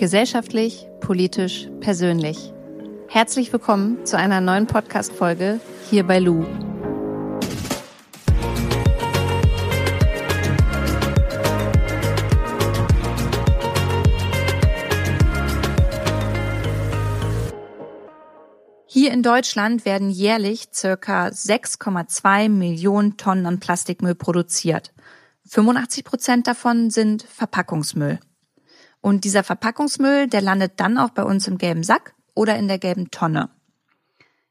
Gesellschaftlich, politisch, persönlich. Herzlich willkommen zu einer neuen Podcast-Folge hier bei Lu. Hier in Deutschland werden jährlich circa 6,2 Millionen Tonnen an Plastikmüll produziert. 85 Prozent davon sind Verpackungsmüll. Und dieser Verpackungsmüll, der landet dann auch bei uns im gelben Sack oder in der gelben Tonne.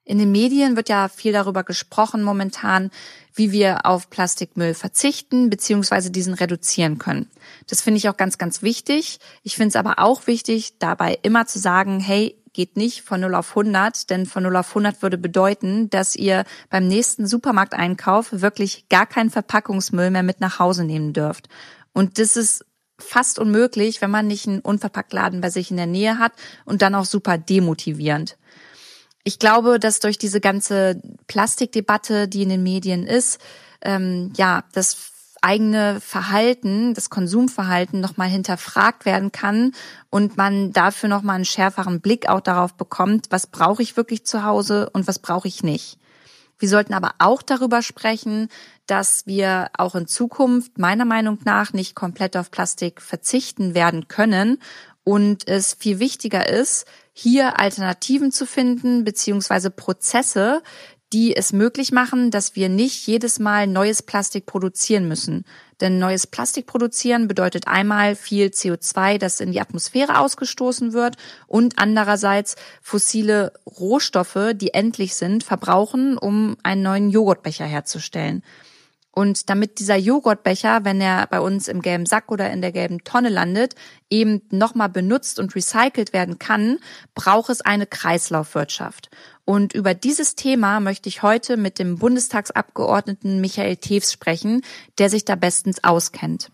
In den Medien wird ja viel darüber gesprochen momentan, wie wir auf Plastikmüll verzichten bzw. diesen reduzieren können. Das finde ich auch ganz, ganz wichtig. Ich finde es aber auch wichtig, dabei immer zu sagen, hey, geht nicht von 0 auf 100, denn von 0 auf 100 würde bedeuten, dass ihr beim nächsten Supermarkteinkauf wirklich gar keinen Verpackungsmüll mehr mit nach Hause nehmen dürft. Und das ist fast unmöglich, wenn man nicht einen Unverpacktladen bei sich in der Nähe hat und dann auch super demotivierend. Ich glaube, dass durch diese ganze Plastikdebatte, die in den Medien ist, ähm, ja, das eigene Verhalten, das Konsumverhalten nochmal hinterfragt werden kann und man dafür nochmal einen schärferen Blick auch darauf bekommt, was brauche ich wirklich zu Hause und was brauche ich nicht. Wir sollten aber auch darüber sprechen, dass wir auch in Zukunft meiner Meinung nach nicht komplett auf Plastik verzichten werden können und es viel wichtiger ist, hier Alternativen zu finden, beziehungsweise Prozesse, die es möglich machen, dass wir nicht jedes Mal neues Plastik produzieren müssen. Denn neues Plastik produzieren bedeutet einmal viel CO2, das in die Atmosphäre ausgestoßen wird und andererseits fossile Rohstoffe, die endlich sind, verbrauchen, um einen neuen Joghurtbecher herzustellen. Und damit dieser Joghurtbecher, wenn er bei uns im gelben Sack oder in der gelben Tonne landet, eben nochmal benutzt und recycelt werden kann, braucht es eine Kreislaufwirtschaft. Und über dieses Thema möchte ich heute mit dem Bundestagsabgeordneten Michael Tews sprechen, der sich da bestens auskennt.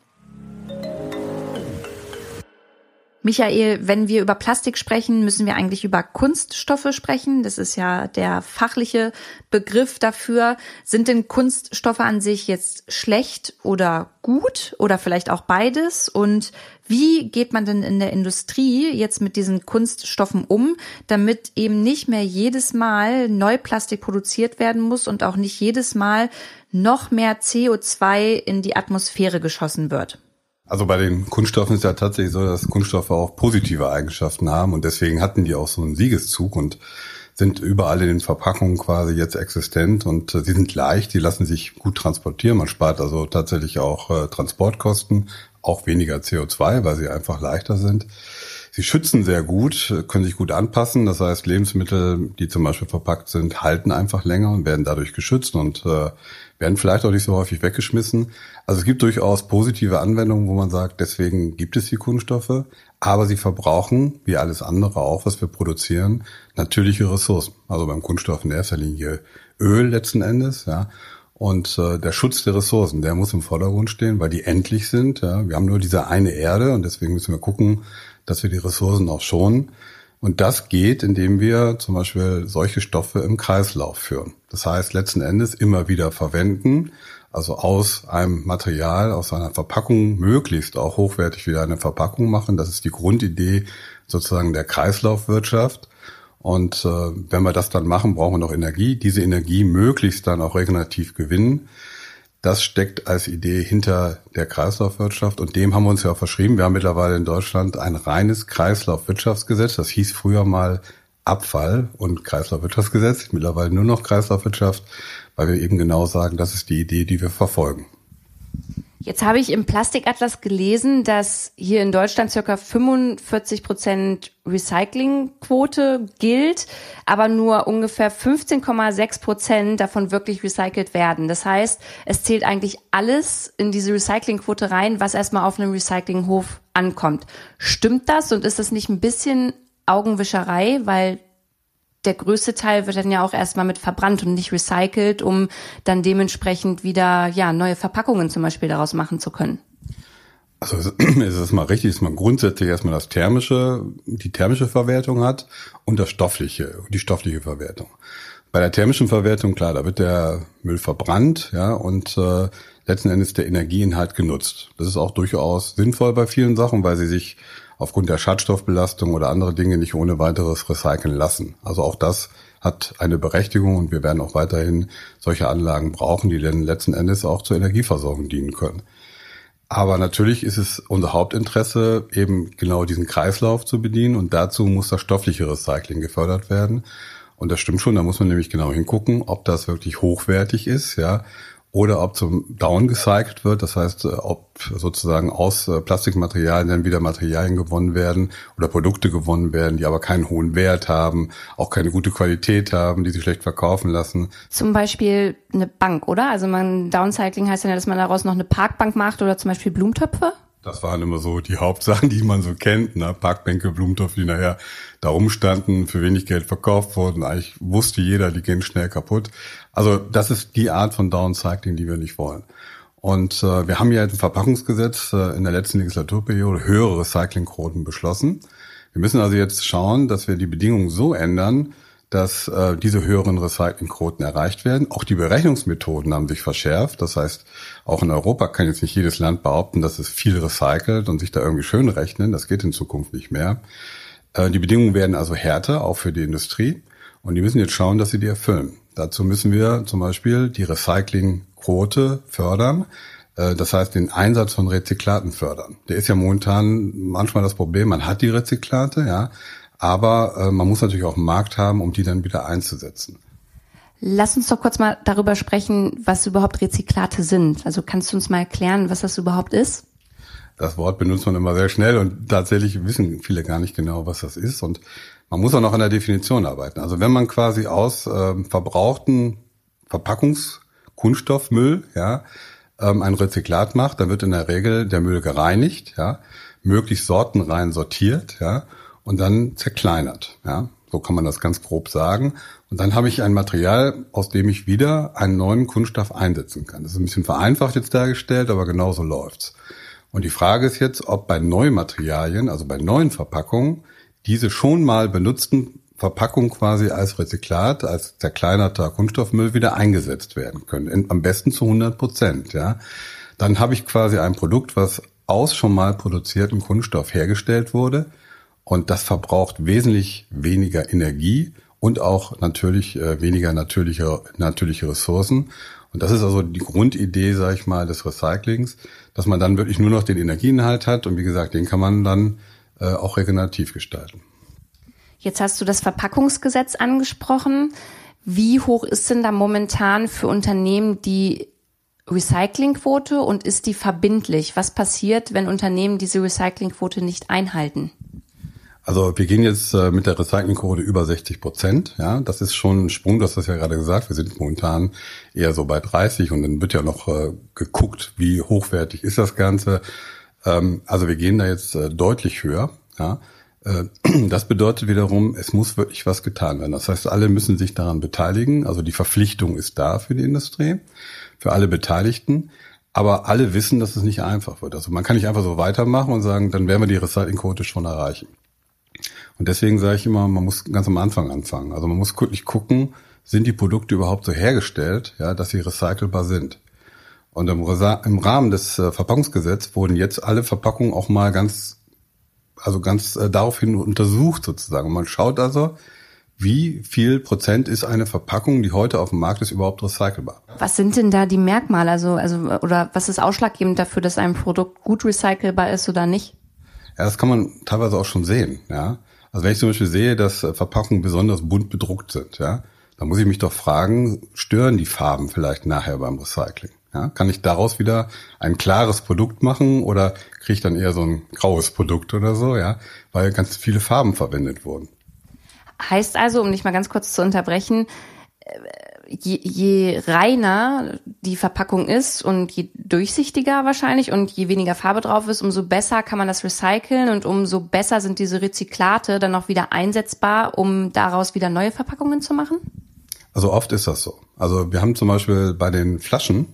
Michael, wenn wir über Plastik sprechen, müssen wir eigentlich über Kunststoffe sprechen. Das ist ja der fachliche Begriff dafür. Sind denn Kunststoffe an sich jetzt schlecht oder gut oder vielleicht auch beides? Und wie geht man denn in der Industrie jetzt mit diesen Kunststoffen um, damit eben nicht mehr jedes Mal Neuplastik produziert werden muss und auch nicht jedes Mal noch mehr CO2 in die Atmosphäre geschossen wird? Also bei den Kunststoffen ist ja tatsächlich so, dass Kunststoffe auch positive Eigenschaften haben und deswegen hatten die auch so einen Siegeszug und sind überall in den Verpackungen quasi jetzt existent und äh, sie sind leicht, die lassen sich gut transportieren. Man spart also tatsächlich auch äh, Transportkosten, auch weniger CO2, weil sie einfach leichter sind. Sie schützen sehr gut, können sich gut anpassen. Das heißt, Lebensmittel, die zum Beispiel verpackt sind, halten einfach länger und werden dadurch geschützt und äh, werden vielleicht auch nicht so häufig weggeschmissen. Also es gibt durchaus positive Anwendungen, wo man sagt, deswegen gibt es die Kunststoffe, aber sie verbrauchen, wie alles andere auch, was wir produzieren, natürliche Ressourcen. Also beim Kunststoff in erster Linie Öl letzten Endes, ja. Und äh, der Schutz der Ressourcen, der muss im Vordergrund stehen, weil die endlich sind. Ja. Wir haben nur diese eine Erde und deswegen müssen wir gucken, dass wir die Ressourcen auch schonen. Und das geht, indem wir zum Beispiel solche Stoffe im Kreislauf führen. Das heißt, letzten Endes immer wieder verwenden, also aus einem Material, aus einer Verpackung möglichst auch hochwertig wieder eine Verpackung machen. Das ist die Grundidee sozusagen der Kreislaufwirtschaft. Und äh, wenn wir das dann machen, brauchen wir noch Energie. Diese Energie möglichst dann auch regenerativ gewinnen. Das steckt als Idee hinter der Kreislaufwirtschaft und dem haben wir uns ja verschrieben. Wir haben mittlerweile in Deutschland ein reines Kreislaufwirtschaftsgesetz. Das hieß früher mal Abfall- und Kreislaufwirtschaftsgesetz, mittlerweile nur noch Kreislaufwirtschaft, weil wir eben genau sagen, das ist die Idee, die wir verfolgen. Jetzt habe ich im Plastikatlas gelesen, dass hier in Deutschland circa 45 Prozent Recyclingquote gilt, aber nur ungefähr 15,6 Prozent davon wirklich recycelt werden. Das heißt, es zählt eigentlich alles in diese Recyclingquote rein, was erstmal auf einem Recyclinghof ankommt. Stimmt das und ist das nicht ein bisschen Augenwischerei, weil der größte Teil wird dann ja auch erstmal mit verbrannt und nicht recycelt, um dann dementsprechend wieder ja neue Verpackungen zum Beispiel daraus machen zu können. Also es ist mal richtig, dass man grundsätzlich erstmal das thermische, die thermische Verwertung hat und das stoffliche, die stoffliche Verwertung. Bei der thermischen Verwertung, klar, da wird der Müll verbrannt, ja, und äh, letzten Endes der Energieinhalt genutzt. Das ist auch durchaus sinnvoll bei vielen Sachen, weil sie sich aufgrund der Schadstoffbelastung oder andere Dinge nicht ohne weiteres recyceln lassen. Also auch das hat eine Berechtigung und wir werden auch weiterhin solche Anlagen brauchen, die dann letzten Endes auch zur Energieversorgung dienen können. Aber natürlich ist es unser Hauptinteresse, eben genau diesen Kreislauf zu bedienen und dazu muss das stoffliche Recycling gefördert werden. Und das stimmt schon, da muss man nämlich genau hingucken, ob das wirklich hochwertig ist, ja, oder ob zum Down gecycelt wird, das heißt, äh, ob sozusagen aus äh, Plastikmaterialien dann wieder Materialien gewonnen werden oder Produkte gewonnen werden, die aber keinen hohen Wert haben, auch keine gute Qualität haben, die sich schlecht verkaufen lassen. Zum Beispiel eine Bank, oder? Also man Downcycling heißt ja, dass man daraus noch eine Parkbank macht oder zum Beispiel Blumentöpfe? Das waren immer so die Hauptsachen, die man so kennt. Ne? Parkbänke, Blumentopf, die nachher da rumstanden, für wenig Geld verkauft wurden. Eigentlich wusste jeder, die gehen schnell kaputt. Also das ist die Art von Downcycling, die wir nicht wollen. Und äh, wir haben ja ein Verpackungsgesetz äh, in der letzten Legislaturperiode höhere Recyclingquoten beschlossen. Wir müssen also jetzt schauen, dass wir die Bedingungen so ändern, dass äh, diese höheren Recyclingquoten erreicht werden. Auch die Berechnungsmethoden haben sich verschärft. Das heißt, auch in Europa kann jetzt nicht jedes Land behaupten, dass es viel recycelt und sich da irgendwie schön rechnen. Das geht in Zukunft nicht mehr. Äh, die Bedingungen werden also härter, auch für die Industrie. Und die müssen jetzt schauen, dass sie die erfüllen. Dazu müssen wir zum Beispiel die Recyclingquote fördern. Äh, das heißt, den Einsatz von Rezyklaten fördern. Der ist ja momentan manchmal das Problem, man hat die Rezyklate, ja, aber äh, man muss natürlich auch einen Markt haben, um die dann wieder einzusetzen. Lass uns doch kurz mal darüber sprechen, was überhaupt Rezyklate sind. Also kannst du uns mal erklären, was das überhaupt ist? Das Wort benutzt man immer sehr schnell und tatsächlich wissen viele gar nicht genau, was das ist. Und man muss auch noch an der Definition arbeiten. Also wenn man quasi aus äh, verbrauchten Verpackungskunststoffmüll ja, ähm, ein Rezyklat macht, dann wird in der Regel der Müll gereinigt, ja, möglichst sortenrein sortiert, ja, und dann zerkleinert. Ja, so kann man das ganz grob sagen. Und dann habe ich ein Material, aus dem ich wieder einen neuen Kunststoff einsetzen kann. Das ist ein bisschen vereinfacht jetzt dargestellt, aber genauso läuft's. Und die Frage ist jetzt, ob bei neuen Materialien, also bei neuen Verpackungen, diese schon mal benutzten Verpackungen quasi als Rezyklat, als zerkleinerter Kunststoffmüll wieder eingesetzt werden können. Am besten zu 100 Prozent, ja. Dann habe ich quasi ein Produkt, was aus schon mal produziertem Kunststoff hergestellt wurde, und das verbraucht wesentlich weniger Energie und auch natürlich äh, weniger natürliche, natürliche Ressourcen. Und das ist also die Grundidee, sage ich mal, des Recyclings, dass man dann wirklich nur noch den Energieinhalt hat und wie gesagt, den kann man dann äh, auch regenerativ gestalten. Jetzt hast du das Verpackungsgesetz angesprochen. Wie hoch ist denn da momentan für Unternehmen die Recyclingquote und ist die verbindlich? Was passiert, wenn Unternehmen diese Recyclingquote nicht einhalten? Also wir gehen jetzt äh, mit der Recyclingquote über 60 Prozent. Ja, das ist schon ein Sprung. Du hast das ja gerade gesagt. Wir sind momentan eher so bei 30 und dann wird ja noch äh, geguckt, wie hochwertig ist das Ganze. Ähm, also wir gehen da jetzt äh, deutlich höher. Ja, das bedeutet wiederum, es muss wirklich was getan werden. Das heißt, alle müssen sich daran beteiligen. Also die Verpflichtung ist da für die Industrie, für alle Beteiligten. Aber alle wissen, dass es nicht einfach wird. Also man kann nicht einfach so weitermachen und sagen, dann werden wir die Recyclingquote schon erreichen. Und deswegen sage ich immer, man muss ganz am Anfang anfangen. Also man muss wirklich gucken, sind die Produkte überhaupt so hergestellt, ja, dass sie recycelbar sind. Und im, im Rahmen des äh, Verpackungsgesetzes wurden jetzt alle Verpackungen auch mal ganz, also ganz äh, daraufhin untersucht sozusagen. Und man schaut also, wie viel Prozent ist eine Verpackung, die heute auf dem Markt ist, überhaupt recycelbar? Was sind denn da die Merkmale? Also, also, oder was ist ausschlaggebend dafür, dass ein Produkt gut recycelbar ist oder nicht? Ja, das kann man teilweise auch schon sehen, ja. Also wenn ich zum Beispiel sehe, dass äh, Verpackungen besonders bunt bedruckt sind, ja, dann muss ich mich doch fragen, stören die Farben vielleicht nachher beim Recycling? Ja, kann ich daraus wieder ein klares Produkt machen oder kriege ich dann eher so ein graues Produkt oder so, ja, weil ganz viele Farben verwendet wurden. Heißt also, um dich mal ganz kurz zu unterbrechen, je, je reiner die Verpackung ist und je durchsichtiger wahrscheinlich und je weniger Farbe drauf ist, umso besser kann man das recyceln und umso besser sind diese Rezyklate dann auch wieder einsetzbar, um daraus wieder neue Verpackungen zu machen? Also oft ist das so. Also wir haben zum Beispiel bei den Flaschen,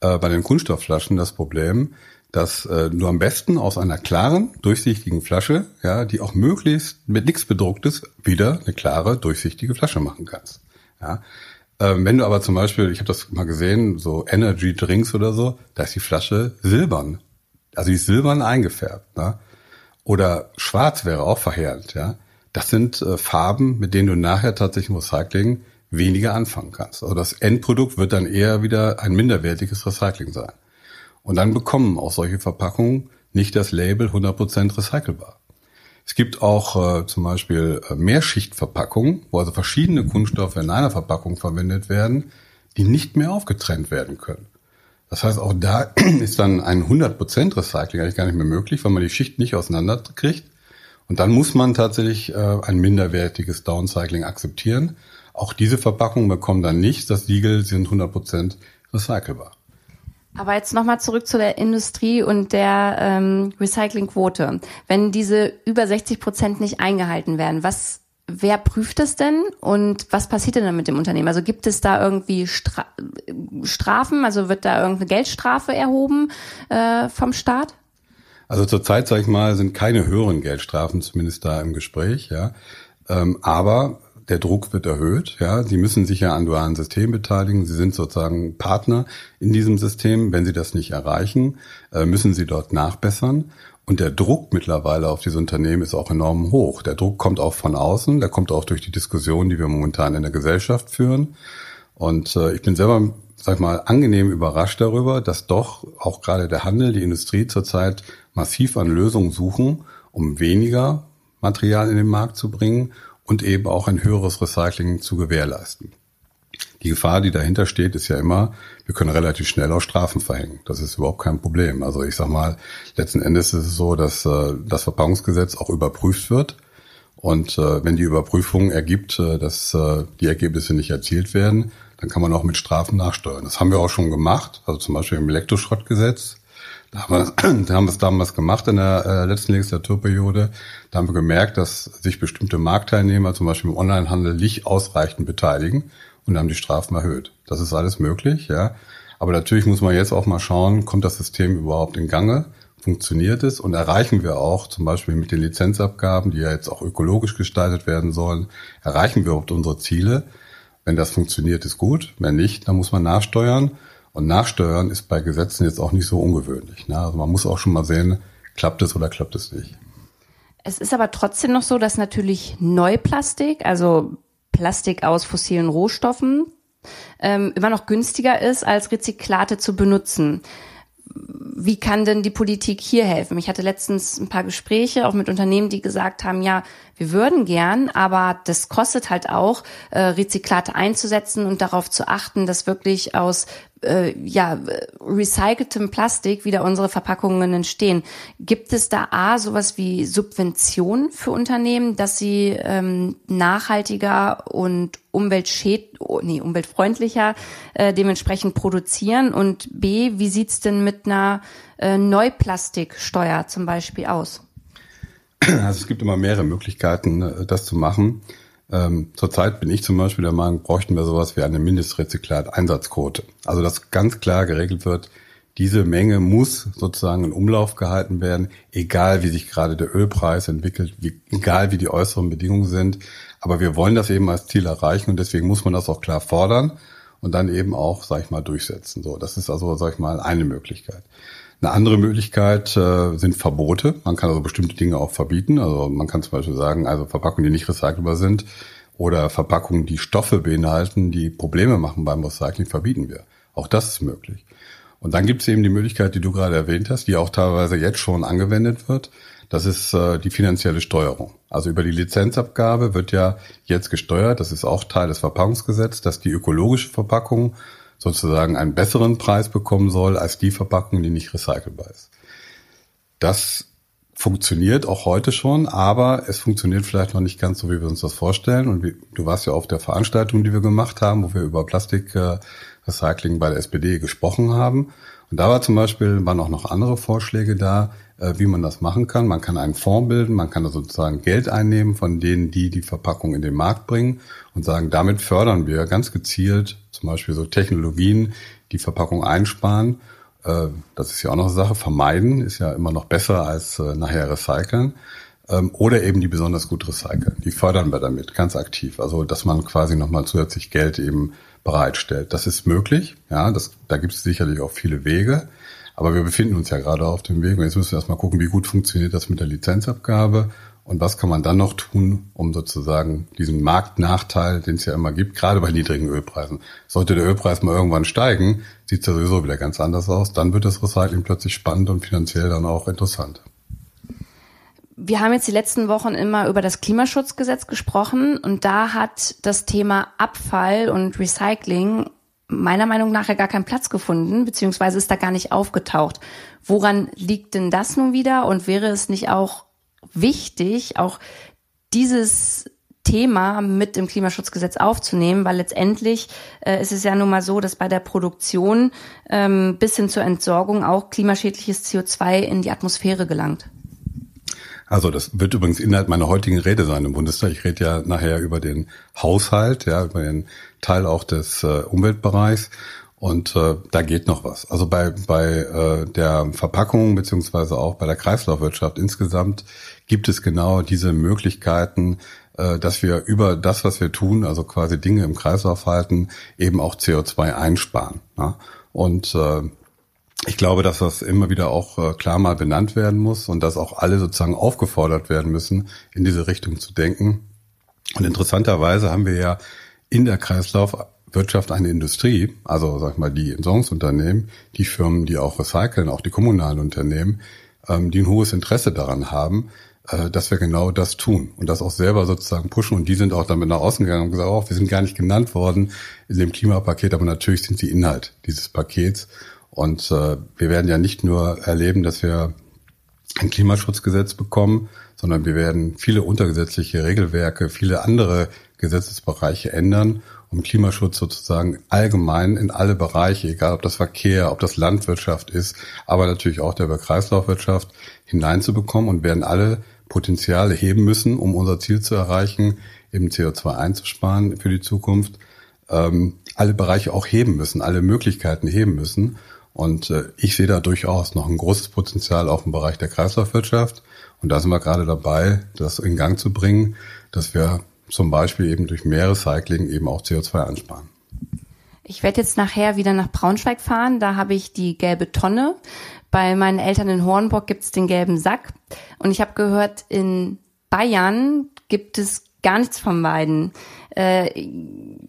äh, bei den Kunststoffflaschen das Problem, dass äh, du am besten aus einer klaren, durchsichtigen Flasche, ja, die auch möglichst mit nichts bedrucktes, wieder eine klare, durchsichtige Flasche machen kannst. Ja. Ähm, wenn du aber zum Beispiel, ich habe das mal gesehen, so Energy Drinks oder so, da ist die Flasche silbern. Also die ist silbern eingefärbt. Ne? Oder schwarz wäre auch verheerend, ja. Das sind äh, Farben, mit denen du nachher tatsächlich im Recycling weniger anfangen kannst. Also das Endprodukt wird dann eher wieder ein minderwertiges Recycling sein. Und dann bekommen auch solche Verpackungen nicht das Label 100% recycelbar. Es gibt auch äh, zum Beispiel äh, Mehrschichtverpackungen, wo also verschiedene Kunststoffe in einer Verpackung verwendet werden, die nicht mehr aufgetrennt werden können. Das heißt, auch da ist dann ein 100% Recycling eigentlich gar nicht mehr möglich, weil man die Schicht nicht auseinanderkriegt. Und dann muss man tatsächlich äh, ein minderwertiges Downcycling akzeptieren. Auch diese Verpackungen bekommen dann nicht das Siegel, sie sind 100% recycelbar. Aber jetzt nochmal zurück zu der Industrie und der ähm, Recyclingquote. Wenn diese über 60 Prozent nicht eingehalten werden, was wer prüft es denn und was passiert denn dann mit dem Unternehmen? Also gibt es da irgendwie Stra Strafen? Also wird da irgendeine Geldstrafe erhoben äh, vom Staat? Also zurzeit, sage ich mal, sind keine höheren Geldstrafen zumindest da im Gespräch, ja. Ähm, aber der Druck wird erhöht. Ja, Sie müssen sich ja an dualen Systemen beteiligen. Sie sind sozusagen Partner in diesem System. Wenn Sie das nicht erreichen, äh, müssen Sie dort nachbessern. Und der Druck mittlerweile auf diese Unternehmen ist auch enorm hoch. Der Druck kommt auch von außen, der kommt auch durch die Diskussion, die wir momentan in der Gesellschaft führen. Und äh, ich bin selber, sag ich mal, angenehm überrascht darüber, dass doch auch gerade der Handel, die Industrie zurzeit massiv an Lösungen suchen, um weniger Material in den Markt zu bringen und eben auch ein höheres Recycling zu gewährleisten. Die Gefahr, die dahinter steht, ist ja immer, wir können relativ schnell auch Strafen verhängen. Das ist überhaupt kein Problem. Also ich sag mal, letzten Endes ist es so, dass äh, das Verpackungsgesetz auch überprüft wird. Und äh, wenn die Überprüfung ergibt, äh, dass äh, die Ergebnisse nicht erzielt werden, dann kann man auch mit Strafen nachsteuern. Das haben wir auch schon gemacht, also zum Beispiel im Elektroschrottgesetz. Da haben, wir, da haben wir es damals gemacht in der äh, letzten Legislaturperiode. Da haben wir gemerkt, dass sich bestimmte Marktteilnehmer, zum Beispiel im Onlinehandel, nicht ausreichend beteiligen und haben die Strafen erhöht. Das ist alles möglich, ja. Aber natürlich muss man jetzt auch mal schauen, kommt das System überhaupt in Gange? Funktioniert es? Und erreichen wir auch zum Beispiel mit den Lizenzabgaben, die ja jetzt auch ökologisch gestaltet werden sollen, erreichen wir überhaupt unsere Ziele? Wenn das funktioniert, ist gut. Wenn nicht, dann muss man nachsteuern. Und nachsteuern ist bei Gesetzen jetzt auch nicht so ungewöhnlich. Ne? Also man muss auch schon mal sehen, klappt es oder klappt es nicht. Es ist aber trotzdem noch so, dass natürlich Neuplastik, also Plastik aus fossilen Rohstoffen ähm, immer noch günstiger ist, als Rezyklate zu benutzen. Wie kann denn die Politik hier helfen? Ich hatte letztens ein paar Gespräche auch mit Unternehmen, die gesagt haben, ja, wir würden gern, aber das kostet halt auch, äh, Rezyklate einzusetzen und darauf zu achten, dass wirklich aus äh, ja, recyceltem Plastik wieder unsere Verpackungen entstehen. Gibt es da A, sowas wie Subventionen für Unternehmen, dass sie ähm, nachhaltiger und umweltschäd oh, nee, umweltfreundlicher äh, dementsprechend produzieren? Und B, wie sieht's denn mit einer äh, Neuplastiksteuer zum Beispiel aus? Also es gibt immer mehrere Möglichkeiten, äh, das zu machen. Ähm, zurzeit bin ich zum Beispiel der Meinung, bräuchten wir sowas wie eine Mindestrezyklat-Einsatzquote. Also dass ganz klar geregelt wird, diese Menge muss sozusagen in Umlauf gehalten werden, egal wie sich gerade der Ölpreis entwickelt, wie, egal wie die äußeren Bedingungen sind. Aber wir wollen das eben als Ziel erreichen und deswegen muss man das auch klar fordern und dann eben auch, sag ich mal, durchsetzen. So, das ist also, sag ich mal, eine Möglichkeit. Eine andere Möglichkeit äh, sind Verbote. Man kann also bestimmte Dinge auch verbieten. Also man kann zum Beispiel sagen, also Verpackungen, die nicht recycelbar sind oder Verpackungen, die Stoffe beinhalten, die Probleme machen beim Recycling, verbieten wir. Auch das ist möglich. Und dann gibt es eben die Möglichkeit, die du gerade erwähnt hast, die auch teilweise jetzt schon angewendet wird. Das ist äh, die finanzielle Steuerung. Also über die Lizenzabgabe wird ja jetzt gesteuert, das ist auch Teil des Verpackungsgesetzes, dass die ökologische Verpackung sozusagen einen besseren Preis bekommen soll als die Verpackung, die nicht recycelbar ist. Das funktioniert auch heute schon, aber es funktioniert vielleicht noch nicht ganz so, wie wir uns das vorstellen. Und wie, du warst ja auf der Veranstaltung, die wir gemacht haben, wo wir über Plastikrecycling bei der SPD gesprochen haben. Und da war zum Beispiel, waren auch noch andere Vorschläge da, äh, wie man das machen kann. Man kann einen Fonds bilden, man kann sozusagen Geld einnehmen von denen, die die Verpackung in den Markt bringen und sagen, damit fördern wir ganz gezielt zum Beispiel so Technologien, die Verpackung einsparen. Äh, das ist ja auch noch eine Sache. Vermeiden ist ja immer noch besser als äh, nachher recyceln. Ähm, oder eben die besonders gut recyceln. Die fördern wir damit ganz aktiv. Also, dass man quasi nochmal zusätzlich Geld eben bereitstellt. Das ist möglich. Ja, das, da gibt es sicherlich auch viele Wege. Aber wir befinden uns ja gerade auf dem Weg und jetzt müssen wir erstmal gucken, wie gut funktioniert das mit der Lizenzabgabe und was kann man dann noch tun, um sozusagen diesen Marktnachteil, den es ja immer gibt, gerade bei niedrigen Ölpreisen. Sollte der Ölpreis mal irgendwann steigen, sieht es ja sowieso wieder ganz anders aus. Dann wird das Recycling plötzlich spannend und finanziell dann auch interessant. Wir haben jetzt die letzten Wochen immer über das Klimaschutzgesetz gesprochen und da hat das Thema Abfall und Recycling meiner Meinung nach ja gar keinen Platz gefunden, beziehungsweise ist da gar nicht aufgetaucht. Woran liegt denn das nun wieder und wäre es nicht auch wichtig, auch dieses Thema mit im Klimaschutzgesetz aufzunehmen, weil letztendlich äh, ist es ja nun mal so, dass bei der Produktion ähm, bis hin zur Entsorgung auch klimaschädliches CO2 in die Atmosphäre gelangt. Also das wird übrigens Inhalt meiner heutigen Rede sein im Bundestag. Ich rede ja nachher über den Haushalt, ja, über den Teil auch des äh, Umweltbereichs. Und äh, da geht noch was. Also bei, bei äh, der Verpackung beziehungsweise auch bei der Kreislaufwirtschaft insgesamt gibt es genau diese Möglichkeiten, äh, dass wir über das, was wir tun, also quasi Dinge im Kreislauf halten, eben auch CO2 einsparen. Ja? Und äh, ich glaube, dass das immer wieder auch äh, klar mal benannt werden muss und dass auch alle sozusagen aufgefordert werden müssen, in diese Richtung zu denken. Und interessanterweise haben wir ja in der Kreislauf Wirtschaft eine Industrie, also sag ich mal die Entsorgungsunternehmen, die Firmen, die auch recyceln, auch die kommunalen Unternehmen, ähm, die ein hohes Interesse daran haben, äh, dass wir genau das tun und das auch selber sozusagen pushen. Und die sind auch damit nach außen gegangen und gesagt, oh, wir sind gar nicht genannt worden in dem Klimapaket, aber natürlich sind sie Inhalt dieses Pakets. Und äh, wir werden ja nicht nur erleben, dass wir ein Klimaschutzgesetz bekommen, sondern wir werden viele untergesetzliche Regelwerke, viele andere Gesetzesbereiche ändern um Klimaschutz sozusagen allgemein in alle Bereiche, egal ob das Verkehr, ob das Landwirtschaft ist, aber natürlich auch der Kreislaufwirtschaft hineinzubekommen und werden alle Potenziale heben müssen, um unser Ziel zu erreichen, eben CO2 einzusparen für die Zukunft, ähm, alle Bereiche auch heben müssen, alle Möglichkeiten heben müssen. Und äh, ich sehe da durchaus noch ein großes Potenzial auch im Bereich der Kreislaufwirtschaft. Und da sind wir gerade dabei, das in Gang zu bringen, dass wir zum Beispiel eben durch mehr Recycling eben auch CO2 einsparen. Ich werde jetzt nachher wieder nach Braunschweig fahren. Da habe ich die gelbe Tonne. Bei meinen Eltern in Hornburg gibt es den gelben Sack. Und ich habe gehört, in Bayern gibt es gar nichts von beiden. Äh,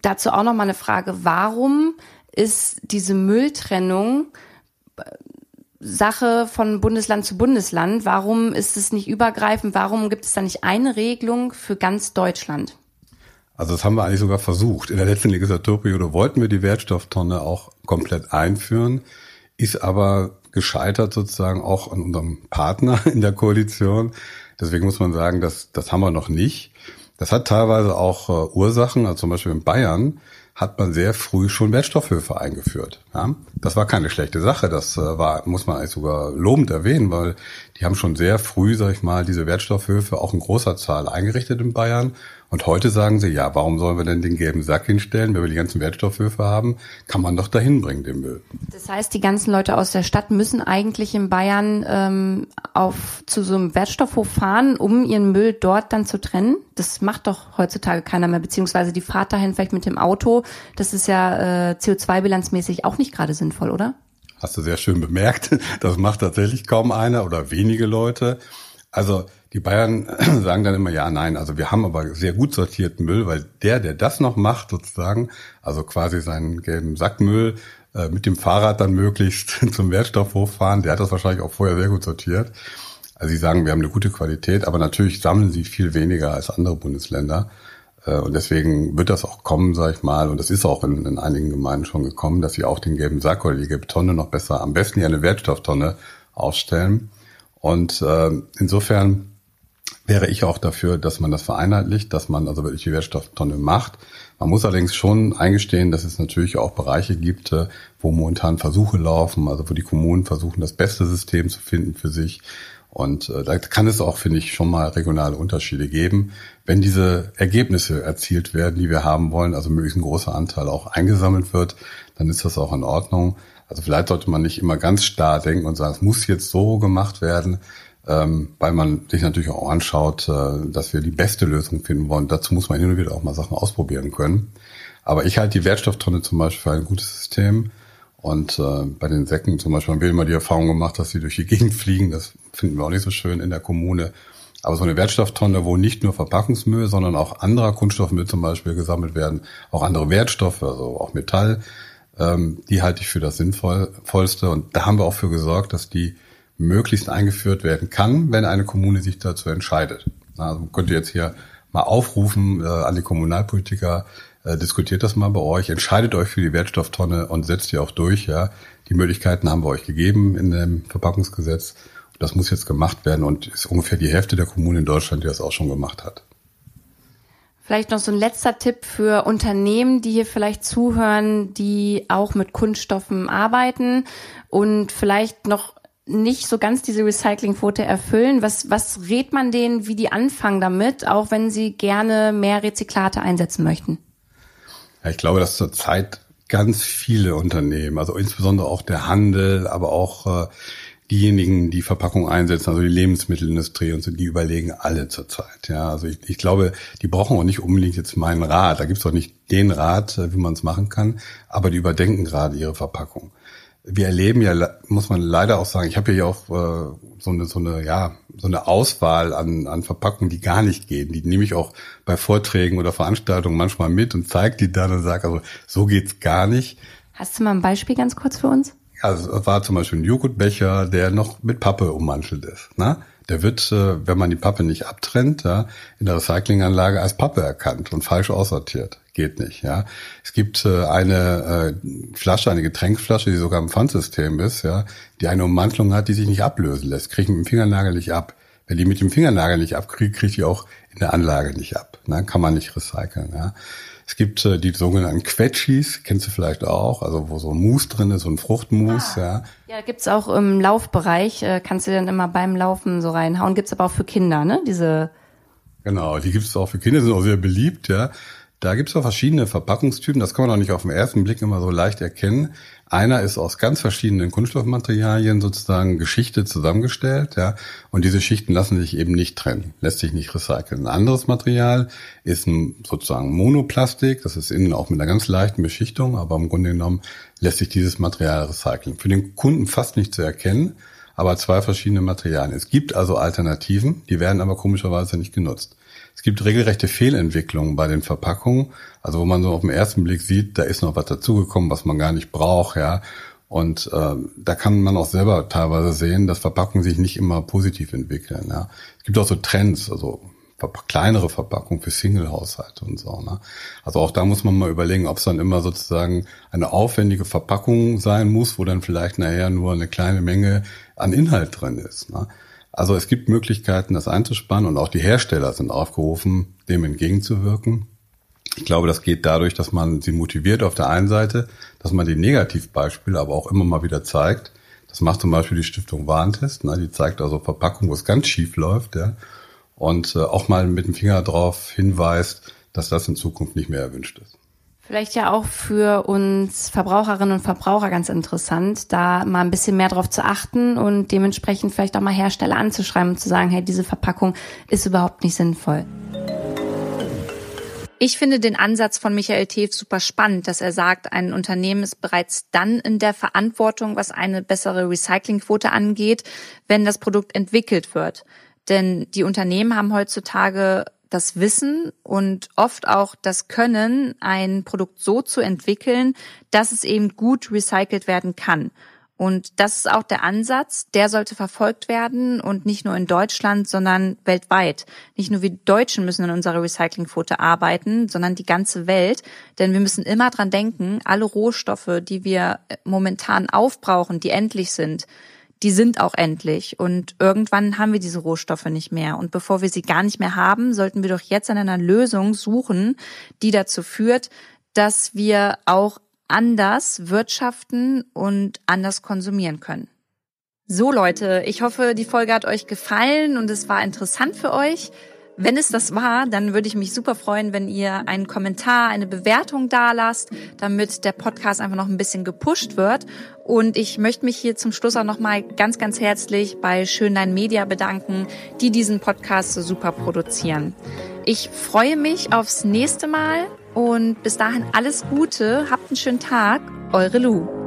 dazu auch noch mal eine Frage. Warum ist diese Mülltrennung Sache von Bundesland zu Bundesland. Warum ist es nicht übergreifend? Warum gibt es da nicht eine Regelung für ganz Deutschland? Also das haben wir eigentlich sogar versucht. In der letzten Legislaturperiode wollten wir die Wertstofftonne auch komplett einführen, ist aber gescheitert sozusagen auch an unserem Partner in der Koalition. Deswegen muss man sagen, das, das haben wir noch nicht. Das hat teilweise auch äh, Ursachen, also zum Beispiel in Bayern hat man sehr früh schon Wertstoffhöfe eingeführt. Ja? Das war keine schlechte Sache. Das äh, war, muss man eigentlich sogar lobend erwähnen, weil die haben schon sehr früh, sag ich mal, diese Wertstoffhöfe auch in großer Zahl eingerichtet in Bayern und heute sagen sie, ja, warum sollen wir denn den gelben Sack hinstellen, wenn wir die ganzen Wertstoffhöfe haben? Kann man doch dahin bringen, den Müll. Das heißt, die ganzen Leute aus der Stadt müssen eigentlich in Bayern ähm, auf zu so einem Wertstoffhof fahren, um ihren Müll dort dann zu trennen? Das macht doch heutzutage keiner mehr, beziehungsweise die Fahrt dahin vielleicht mit dem Auto. Das ist ja äh, CO2-bilanzmäßig auch nicht gerade sinnvoll, oder? Hast du sehr schön bemerkt. Das macht tatsächlich kaum einer oder wenige Leute. Also die Bayern sagen dann immer, ja, nein, also wir haben aber sehr gut sortierten Müll, weil der, der das noch macht, sozusagen, also quasi seinen gelben Sackmüll äh, mit dem Fahrrad dann möglichst zum Wertstoffhof fahren, der hat das wahrscheinlich auch vorher sehr gut sortiert. Also sie sagen, wir haben eine gute Qualität, aber natürlich sammeln sie viel weniger als andere Bundesländer. Äh, und deswegen wird das auch kommen, sage ich mal, und das ist auch in, in, einigen Gemeinden schon gekommen, dass sie auch den gelben Sack oder die gelbe Tonne noch besser, am besten ja eine Wertstofftonne aufstellen. Und äh, insofern wäre ich auch dafür, dass man das vereinheitlicht, dass man also wirklich die Wertstofftonne macht. Man muss allerdings schon eingestehen, dass es natürlich auch Bereiche gibt, äh, wo momentan Versuche laufen, also wo die Kommunen versuchen, das beste System zu finden für sich. Und äh, da kann es auch, finde ich, schon mal regionale Unterschiede geben. Wenn diese Ergebnisse erzielt werden, die wir haben wollen, also möglichst ein großer Anteil auch eingesammelt wird, dann ist das auch in Ordnung. Also vielleicht sollte man nicht immer ganz starr denken und sagen, es muss jetzt so gemacht werden, ähm, weil man sich natürlich auch anschaut, äh, dass wir die beste Lösung finden wollen. Dazu muss man hin und wieder auch mal Sachen ausprobieren können. Aber ich halte die Wertstofftonne zum Beispiel für ein gutes System. Und äh, bei den Säcken zum Beispiel haben wir immer die Erfahrung gemacht, dass sie durch die Gegend fliegen. Das finden wir auch nicht so schön in der Kommune. Aber so eine Wertstofftonne, wo nicht nur Verpackungsmüll, sondern auch anderer Kunststoffmüll zum Beispiel gesammelt werden, auch andere Wertstoffe, also auch Metall, ähm, die halte ich für das Sinnvollste. Und da haben wir auch für gesorgt, dass die möglichst eingeführt werden kann, wenn eine Kommune sich dazu entscheidet. Also man könnte jetzt hier mal aufrufen äh, an die Kommunalpolitiker, äh, diskutiert das mal bei euch, entscheidet euch für die Wertstofftonne und setzt die auch durch. Ja, die Möglichkeiten haben wir euch gegeben in dem Verpackungsgesetz. Das muss jetzt gemacht werden und ist ungefähr die Hälfte der Kommunen in Deutschland, die das auch schon gemacht hat. Vielleicht noch so ein letzter Tipp für Unternehmen, die hier vielleicht zuhören, die auch mit Kunststoffen arbeiten und vielleicht noch nicht so ganz diese Recyclingquote erfüllen. Was, was rät man denen, wie die anfangen damit, auch wenn sie gerne mehr Rezyklate einsetzen möchten? Ja, ich glaube, dass zurzeit ganz viele Unternehmen, also insbesondere auch der Handel, aber auch äh, diejenigen, die Verpackung einsetzen, also die Lebensmittelindustrie und so, die überlegen alle zurzeit. Ja, also ich, ich glaube, die brauchen auch nicht unbedingt jetzt meinen Rat. Da gibt's auch nicht den Rat, äh, wie man es machen kann, aber die überdenken gerade ihre Verpackung. Wir erleben ja, muss man leider auch sagen, ich habe ja auch äh, so eine so eine ja so eine Auswahl an an Verpackungen, die gar nicht gehen. Die nehme ich auch bei Vorträgen oder Veranstaltungen manchmal mit und zeige die dann und sage, also so geht's gar nicht. Hast du mal ein Beispiel ganz kurz für uns? Also es war zum Beispiel ein Joghurtbecher, der noch mit Pappe ummantelt ist. Ne? Der wird, äh, wenn man die Pappe nicht abtrennt, ja, in der Recyclinganlage als Pappe erkannt und falsch aussortiert. Geht nicht. Ja, es gibt äh, eine äh, Flasche, eine Getränkflasche, die sogar im Pfandsystem ist, ja, die eine Ummantelung hat, die sich nicht ablösen lässt. Kriege ich mit dem Fingernagel nicht ab. Wenn die mit dem Fingernagel nicht abkriegt, kriege ich die auch in der Anlage nicht ab. Ne? Kann man nicht recyceln. Ja? Es gibt äh, die sogenannten Quetschis, kennst du vielleicht auch, also wo so ein Mousse drin ist, so ein Fruchtmus, ah. ja. Ja, gibt's auch im Laufbereich, äh, kannst du dann immer beim Laufen so reinhauen. Gibt's aber auch für Kinder, ne? Diese. Genau, die gibt's auch für Kinder, sind auch sehr beliebt, ja. Da gibt's auch verschiedene Verpackungstypen, das kann man auch nicht auf den ersten Blick immer so leicht erkennen. Einer ist aus ganz verschiedenen Kunststoffmaterialien sozusagen Geschichte zusammengestellt, ja, und diese Schichten lassen sich eben nicht trennen, lässt sich nicht recyceln. Ein anderes Material ist ein sozusagen Monoplastik, das ist innen auch mit einer ganz leichten Beschichtung, aber im Grunde genommen lässt sich dieses Material recyceln. Für den Kunden fast nicht zu erkennen, aber zwei verschiedene Materialien. Es gibt also Alternativen, die werden aber komischerweise nicht genutzt. Es gibt regelrechte Fehlentwicklungen bei den Verpackungen, also wo man so auf den ersten Blick sieht, da ist noch was dazugekommen, was man gar nicht braucht, ja. Und äh, da kann man auch selber teilweise sehen, dass Verpackungen sich nicht immer positiv entwickeln. Ja. Es gibt auch so Trends, also kleinere Verpackungen für Single-Haushalte und so. Ne? Also auch da muss man mal überlegen, ob es dann immer sozusagen eine aufwendige Verpackung sein muss, wo dann vielleicht nachher nur eine kleine Menge an Inhalt drin ist. Ne? Also es gibt Möglichkeiten, das einzuspannen und auch die Hersteller sind aufgerufen, dem entgegenzuwirken. Ich glaube, das geht dadurch, dass man sie motiviert auf der einen Seite, dass man die Negativbeispiele aber auch immer mal wieder zeigt. Das macht zum Beispiel die Stiftung Warentest. Ne? Die zeigt also Verpackungen, wo es ganz schief läuft. Ja? Und äh, auch mal mit dem Finger drauf hinweist, dass das in Zukunft nicht mehr erwünscht ist. Vielleicht ja auch für uns Verbraucherinnen und Verbraucher ganz interessant, da mal ein bisschen mehr drauf zu achten und dementsprechend vielleicht auch mal Hersteller anzuschreiben und zu sagen, hey, diese Verpackung ist überhaupt nicht sinnvoll. Ich finde den Ansatz von Michael Teef super spannend, dass er sagt, ein Unternehmen ist bereits dann in der Verantwortung, was eine bessere Recyclingquote angeht, wenn das Produkt entwickelt wird. Denn die Unternehmen haben heutzutage das Wissen und oft auch das Können, ein Produkt so zu entwickeln, dass es eben gut recycelt werden kann. Und das ist auch der Ansatz, der sollte verfolgt werden und nicht nur in Deutschland, sondern weltweit. Nicht nur wir Deutschen müssen an unserer Recyclingquote arbeiten, sondern die ganze Welt. Denn wir müssen immer dran denken, alle Rohstoffe, die wir momentan aufbrauchen, die endlich sind, die sind auch endlich und irgendwann haben wir diese Rohstoffe nicht mehr. Und bevor wir sie gar nicht mehr haben, sollten wir doch jetzt an einer Lösung suchen, die dazu führt, dass wir auch anders wirtschaften und anders konsumieren können. So Leute, ich hoffe, die Folge hat euch gefallen und es war interessant für euch. Wenn es das war, dann würde ich mich super freuen, wenn ihr einen Kommentar, eine Bewertung da lasst, damit der Podcast einfach noch ein bisschen gepusht wird. Und ich möchte mich hier zum Schluss auch nochmal ganz, ganz herzlich bei Schönlein Media bedanken, die diesen Podcast so super produzieren. Ich freue mich aufs nächste Mal und bis dahin alles Gute, habt einen schönen Tag, eure Lu.